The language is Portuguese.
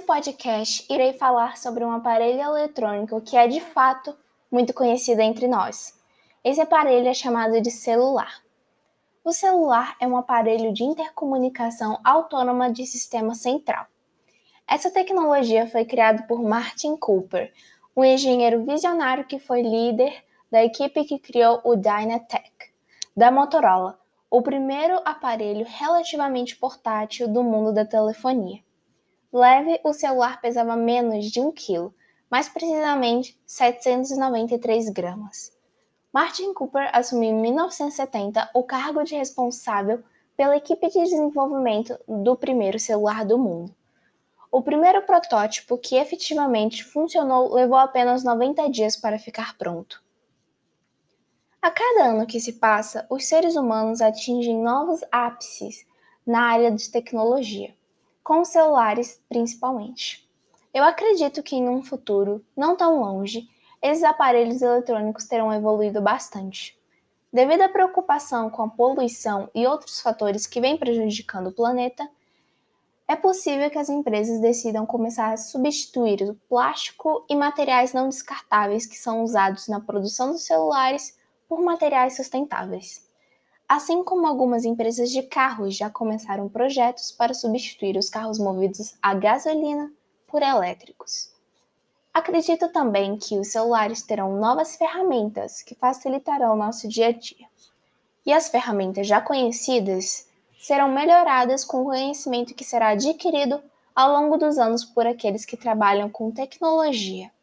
podcast, irei falar sobre um aparelho eletrônico que é de fato muito conhecido entre nós. Esse aparelho é chamado de celular. O celular é um aparelho de intercomunicação autônoma de sistema central. Essa tecnologia foi criada por Martin Cooper, um engenheiro visionário que foi líder da equipe que criou o Dynatec, da Motorola, o primeiro aparelho relativamente portátil do mundo da telefonia. Leve, o celular pesava menos de 1 kg, mais precisamente 793 gramas. Martin Cooper assumiu em 1970 o cargo de responsável pela equipe de desenvolvimento do primeiro celular do mundo. O primeiro protótipo que efetivamente funcionou levou apenas 90 dias para ficar pronto. A cada ano que se passa, os seres humanos atingem novos ápices na área de tecnologia com celulares principalmente. Eu acredito que em um futuro não tão longe, esses aparelhos eletrônicos terão evoluído bastante. Devido à preocupação com a poluição e outros fatores que vêm prejudicando o planeta, é possível que as empresas decidam começar a substituir o plástico e materiais não descartáveis que são usados na produção dos celulares por materiais sustentáveis assim como algumas empresas de carros já começaram projetos para substituir os carros movidos a gasolina por elétricos. Acredito também que os celulares terão novas ferramentas que facilitarão o nosso dia a dia. E as ferramentas já conhecidas serão melhoradas com o conhecimento que será adquirido ao longo dos anos por aqueles que trabalham com tecnologia.